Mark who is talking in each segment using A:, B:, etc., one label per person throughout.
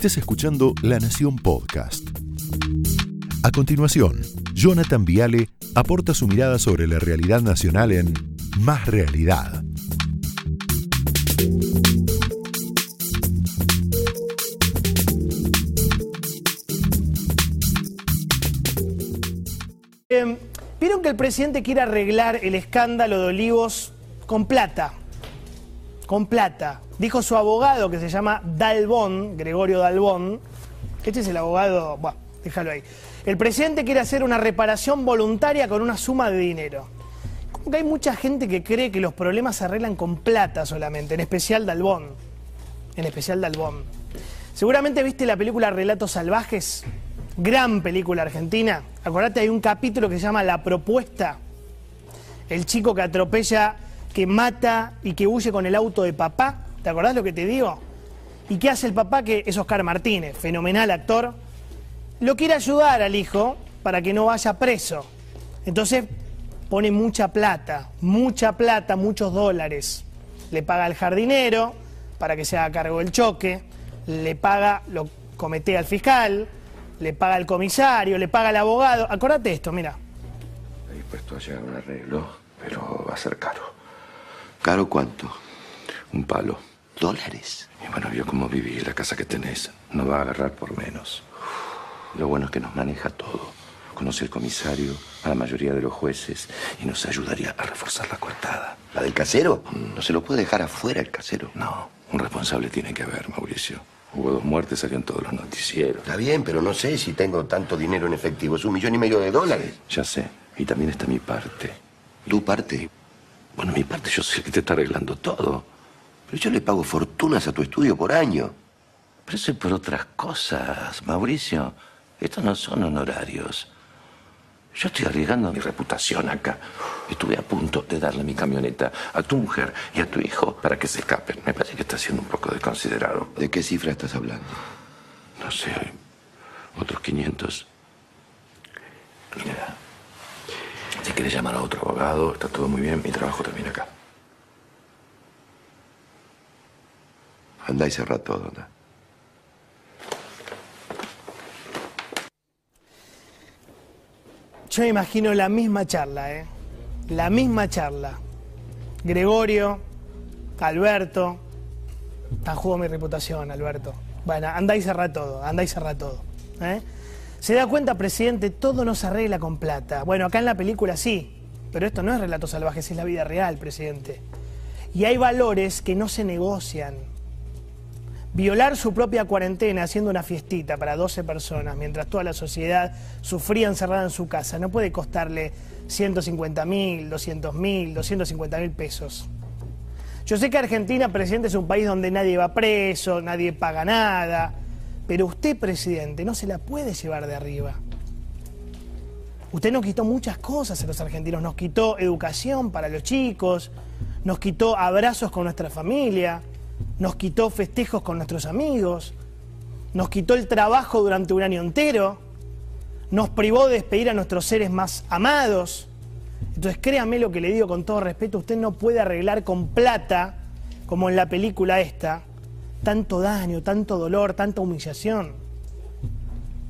A: estés escuchando La Nación Podcast. A continuación, Jonathan Viale aporta su mirada sobre la realidad nacional en Más Realidad.
B: Eh, Vieron que el presidente quiere arreglar el escándalo de Olivos con plata. Con plata. Dijo su abogado que se llama Dalbón, Gregorio Dalbón. Este es el abogado. Bueno, déjalo ahí. El presidente quiere hacer una reparación voluntaria con una suma de dinero. Como que hay mucha gente que cree que los problemas se arreglan con plata solamente, en especial Dalbón. En especial Dalbón. Seguramente viste la película Relatos Salvajes, gran película argentina. Acordate, hay un capítulo que se llama La Propuesta. El chico que atropella, que mata y que huye con el auto de papá. ¿Te acordás lo que te digo? ¿Y qué hace el papá? Que es Oscar Martínez, fenomenal actor. Lo quiere ayudar al hijo para que no vaya preso. Entonces pone mucha plata, mucha plata, muchos dólares. Le paga al jardinero para que se haga cargo del choque, le paga, lo comete al fiscal, le paga al comisario, le paga al abogado. Acordate esto, mira.
C: Estoy dispuesto a llegar a un arreglo, pero va a ser caro. ¿Caro cuánto? Un palo. ¿Dólares? Y bueno, vio cómo viví, la casa que tenés. No va a agarrar por menos. Lo bueno es que nos maneja todo. Conoce al comisario, a la mayoría de los jueces, y nos ayudaría a reforzar la coartada.
D: ¿La del casero? No se lo puede dejar afuera el casero.
C: No, un responsable tiene que haber, Mauricio. Hubo dos muertes, salieron todos los noticieros.
D: Está bien, pero no sé si tengo tanto dinero en efectivo. Es un millón y medio de dólares.
C: Ya sé, y también está mi parte.
D: ¿Tu parte?
C: Bueno, mi parte yo sé el que te está arreglando todo.
D: Pero yo le pago fortunas a tu estudio por año.
C: Pero eso es por otras cosas, Mauricio. Estos no son honorarios. Yo estoy arriesgando mi reputación acá. Estuve a punto de darle mi camioneta a tu mujer y a tu hijo para que se escapen. Me parece que está siendo un poco desconsiderado.
D: ¿De qué cifra estás hablando?
C: No sé, otros 500. Mira, si quieres llamar a otro abogado, está todo muy bien. Mi trabajo termina acá.
D: Andá y cerrá todo, anda.
B: Yo me imagino la misma charla, ¿eh? La misma charla. Gregorio, Alberto. Tan juego mi reputación, Alberto. Bueno, anda y cerrá todo, anda y cerrá todo. ¿eh? Se da cuenta, presidente, todo no se arregla con plata. Bueno, acá en la película sí, pero esto no es relatos salvajes, es la vida real, presidente. Y hay valores que no se negocian. Violar su propia cuarentena haciendo una fiestita para 12 personas mientras toda la sociedad sufría encerrada en su casa no puede costarle 150 mil, 200 mil, 250 mil pesos. Yo sé que Argentina, presidente, es un país donde nadie va preso, nadie paga nada, pero usted, presidente, no se la puede llevar de arriba. Usted nos quitó muchas cosas a los argentinos, nos quitó educación para los chicos, nos quitó abrazos con nuestra familia, nos quitó festejos con nuestros amigos, nos quitó el trabajo durante un año entero, nos privó de despedir a nuestros seres más amados. Entonces créame lo que le digo con todo respeto, usted no puede arreglar con plata, como en la película esta, tanto daño, tanto dolor, tanta humillación.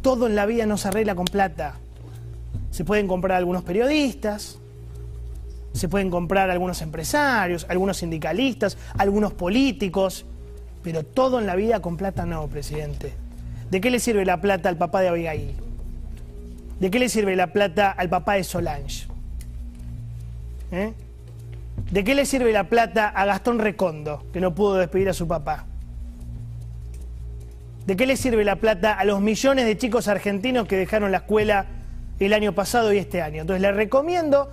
B: Todo en la vida no se arregla con plata. Se pueden comprar algunos periodistas, se pueden comprar algunos empresarios, algunos sindicalistas, algunos políticos, pero todo en la vida con plata no, presidente. ¿De qué le sirve la plata al papá de Abigail? ¿De qué le sirve la plata al papá de Solange? ¿Eh? ¿De qué le sirve la plata a Gastón Recondo, que no pudo despedir a su papá? ¿De qué le sirve la plata a los millones de chicos argentinos que dejaron la escuela el año pasado y este año? Entonces le recomiendo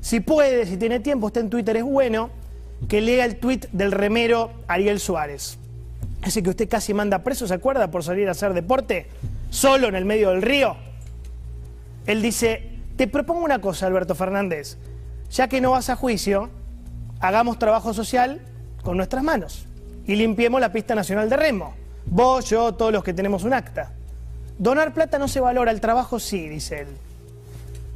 B: si puede, si tiene tiempo, está en Twitter, es bueno que lea el tweet del remero Ariel Suárez. Ese que usted casi manda preso, ¿se acuerda? Por salir a hacer deporte, solo en el medio del río. Él dice, te propongo una cosa, Alberto Fernández, ya que no vas a juicio, hagamos trabajo social con nuestras manos y limpiemos la pista nacional de remo. Vos, yo, todos los que tenemos un acta. Donar plata no se valora, el trabajo sí, dice él.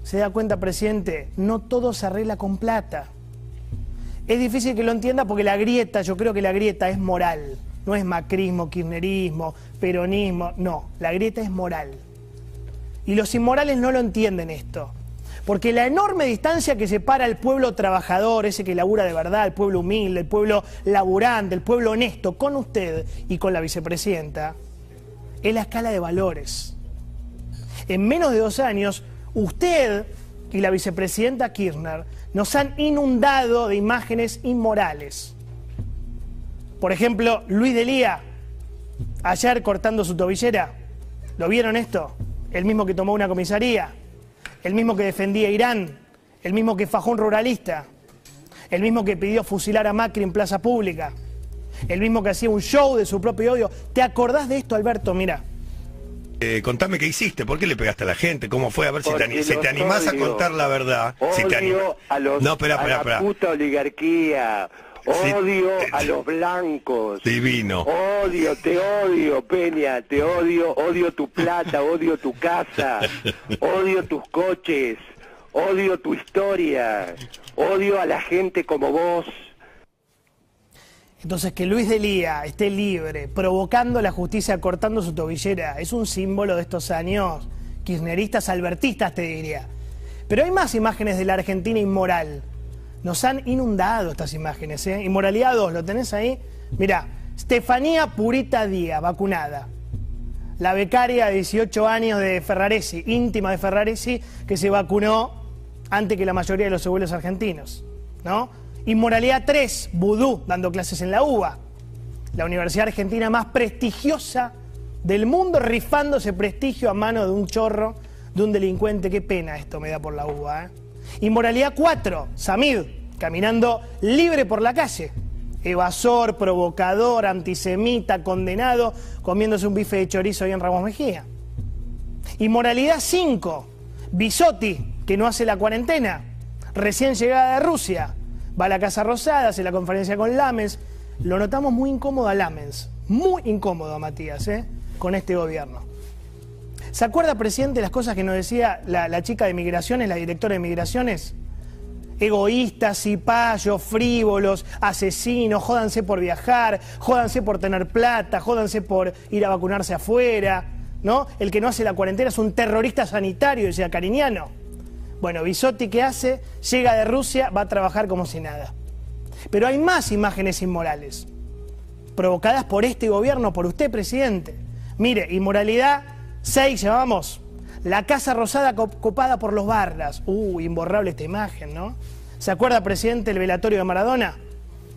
B: Se da cuenta, presidente, no todo se arregla con plata. Es difícil que lo entienda porque la grieta, yo creo que la grieta es moral. No es macrismo, kirchnerismo, peronismo, no, la grieta es moral. Y los inmorales no lo entienden esto. Porque la enorme distancia que separa al pueblo trabajador, ese que labura de verdad, el pueblo humilde, el pueblo laburante, el pueblo honesto, con usted y con la vicepresidenta, es la escala de valores. En menos de dos años, usted y la vicepresidenta Kirchner nos han inundado de imágenes inmorales. Por ejemplo, Luis Delía, ayer cortando su tobillera. ¿Lo vieron esto? El mismo que tomó una comisaría el mismo que defendía Irán, el mismo que fajó un ruralista, el mismo que pidió fusilar a Macri en plaza pública, el mismo que hacía un show de su propio odio. ¿Te acordás de esto, Alberto? Mira.
E: Eh, contame qué hiciste, ¿por qué le pegaste a la gente? ¿Cómo fue? A ver si te, te animás a contar la verdad.
F: Odio
E: si
F: a los
E: no, espera, espera,
F: a la puta oligarquía. Odio a los blancos.
E: Divino.
F: Odio, te odio, Peña, te odio, odio tu plata, odio tu casa, odio tus coches, odio tu historia, odio a la gente como vos.
B: Entonces que Luis Delía esté libre, provocando la justicia, cortando su tobillera, es un símbolo de estos años kirchneristas, albertistas, te diría. Pero hay más imágenes de la Argentina inmoral nos han inundado estas imágenes. ¿eh? Inmoralidad 2, ¿lo tenés ahí? Mirá, Estefanía Purita Díaz, vacunada. La becaria de 18 años de Ferraresi, íntima de Ferraresi, que se vacunó antes que la mayoría de los abuelos argentinos. ¿no? Inmoralidad 3, Vudú, dando clases en la UBA. La universidad argentina más prestigiosa del mundo, rifándose prestigio a mano de un chorro, de un delincuente. Qué pena esto me da por la UBA. ¿eh? Inmoralidad 4, Samid, caminando libre por la calle. Evasor, provocador, antisemita, condenado, comiéndose un bife de chorizo ahí en Ramos Mejía. Inmoralidad 5, Bisotti, que no hace la cuarentena, recién llegada de Rusia, va a la Casa Rosada, hace la conferencia con Lamens. Lo notamos muy incómodo a Lamens, muy incómodo a Matías, ¿eh? con este gobierno. ¿Se acuerda, presidente, las cosas que nos decía la, chica de migraciones, la directora de migraciones? Egoístas, cipayos, frívolos, asesinos, jódanse por viajar, jódanse por tener plata, jódanse por ir a vacunarse afuera, ¿no? El que no hace la cuarentena es un terrorista sanitario, decía Cariñano. Bueno, Bisotti, ¿qué hace? Llega de Rusia, va a trabajar como si nada. Pero hay más imágenes inmorales, provocadas por este gobierno, por usted, presidente. Mire, inmoralidad Seis llevamos. La Casa Rosada copada por los barras. Uh, imborrable esta imagen, ¿no? ¿Se acuerda, presidente, el velatorio de Maradona?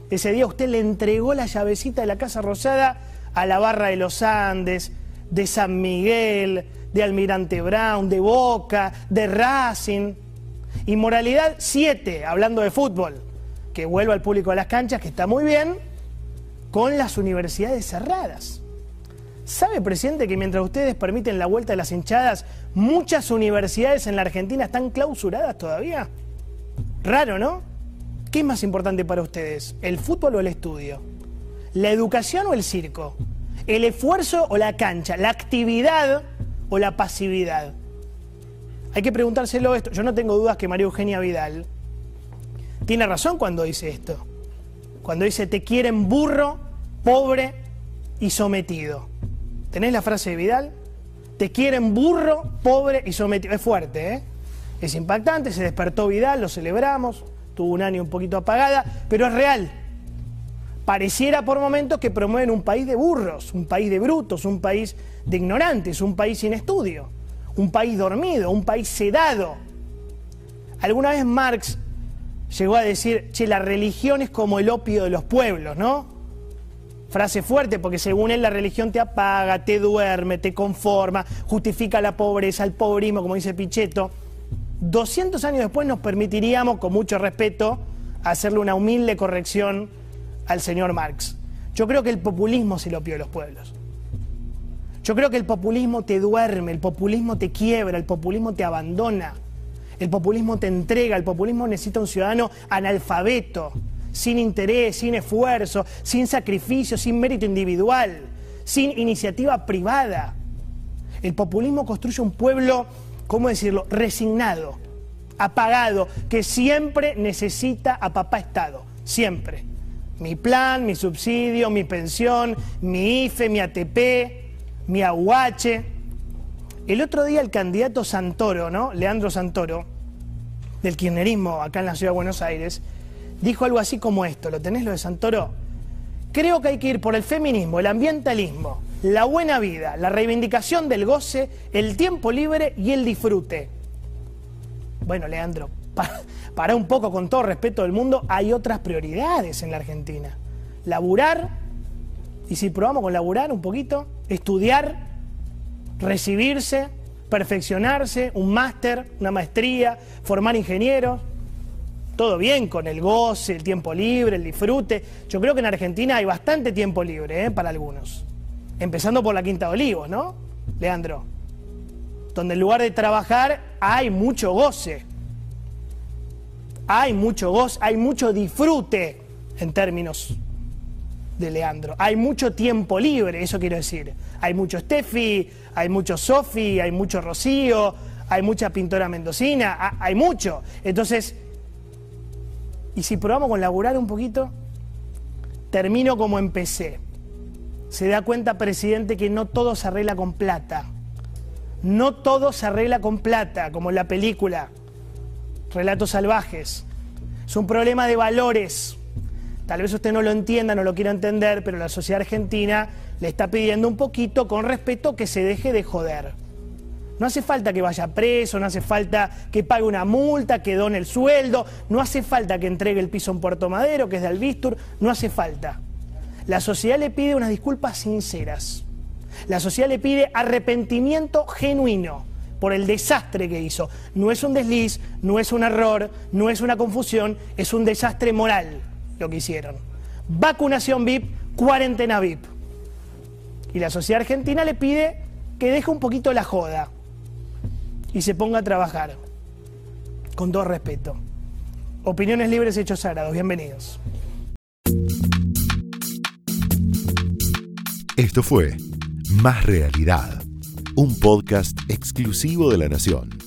B: Ese día usted le entregó la llavecita de la Casa Rosada a la barra de los Andes, de San Miguel, de Almirante Brown, de Boca, de Racing. Inmoralidad 7, hablando de fútbol, que vuelva al público a las canchas, que está muy bien, con las universidades cerradas. ¿Sabe, presidente, que mientras ustedes permiten la vuelta de las hinchadas, muchas universidades en la Argentina están clausuradas todavía? Raro, ¿no? ¿Qué es más importante para ustedes? ¿El fútbol o el estudio? ¿La educación o el circo? ¿El esfuerzo o la cancha? ¿La actividad o la pasividad? Hay que preguntárselo esto. Yo no tengo dudas que María Eugenia Vidal tiene razón cuando dice esto. Cuando dice te quieren burro, pobre y sometido. ¿Tenés la frase de Vidal? Te quieren burro, pobre y sometido. Es fuerte, ¿eh? Es impactante, se despertó Vidal, lo celebramos, tuvo un año un poquito apagada, pero es real. Pareciera por momentos que promueven un país de burros, un país de brutos, un país de ignorantes, un país sin estudio, un país dormido, un país sedado. Alguna vez Marx llegó a decir, che, la religión es como el opio de los pueblos, ¿no? Frase fuerte, porque según él la religión te apaga, te duerme, te conforma, justifica la pobreza, el pobrismo, como dice Pichetto. 200 años después nos permitiríamos, con mucho respeto, hacerle una humilde corrección al señor Marx. Yo creo que el populismo se lo pide a los pueblos. Yo creo que el populismo te duerme, el populismo te quiebra, el populismo te abandona, el populismo te entrega, el populismo necesita un ciudadano analfabeto, sin interés, sin esfuerzo, sin sacrificio, sin mérito individual, sin iniciativa privada. El populismo construye un pueblo, ¿cómo decirlo?, resignado, apagado, que siempre necesita a papá Estado, siempre. Mi plan, mi subsidio, mi pensión, mi IFE, mi ATP, mi AUH. El otro día el candidato Santoro, ¿no? Leandro Santoro, del kirchnerismo acá en la ciudad de Buenos Aires, dijo algo así como esto. ¿Lo tenés lo de Santoro? Creo que hay que ir por el feminismo, el ambientalismo, la buena vida, la reivindicación del goce, el tiempo libre y el disfrute. Bueno, Leandro, para, un poco, con todo respeto del mundo, hay otras prioridades en la Argentina. Laburar, y si probamos con laburar un poquito, estudiar, recibirse, perfeccionarse, un máster, una maestría, formar ingenieros. Todo bien con el goce, el tiempo libre, el disfrute. Yo creo que en Argentina hay bastante tiempo libre ¿eh? para algunos. Empezando por la Quinta de Olivos, ¿no? Leandro. Donde en lugar de trabajar hay mucho goce. Hay mucho goce, hay mucho disfrute en términos de Leandro. Hay mucho tiempo libre, eso quiero decir. Hay mucho Steffi, hay mucho Sofi, hay mucho Rocío, hay mucha pintora mendocina, hay mucho. Entonces, y si probamos con laburar un poquito, termino como empecé. Se da cuenta, presidente, que no todo se arregla con plata. No todo se arregla con plata, como en la película Relatos Salvajes. Es un problema de valores. Tal vez usted no lo entienda, no lo quiera entender, pero la sociedad argentina le está pidiendo un poquito, con respeto, que se deje de joder. No hace falta que vaya preso, no hace falta que pague una multa, que done el sueldo, no hace falta que entregue el piso en Puerto Madero, que es de Albistur, no hace falta. La sociedad le pide unas disculpas sinceras. La sociedad le pide arrepentimiento genuino por el desastre que hizo. No es un desliz, no es un error, no es una confusión, es un desastre moral lo que hicieron. Vacunación VIP, cuarentena VIP. Y la sociedad argentina le pide que deje un poquito la joda y se ponga a trabajar. Con todo respeto. Opiniones libres, hechos sagrados. Bienvenidos.
A: Esto fue Más Realidad, un podcast exclusivo de La Nación.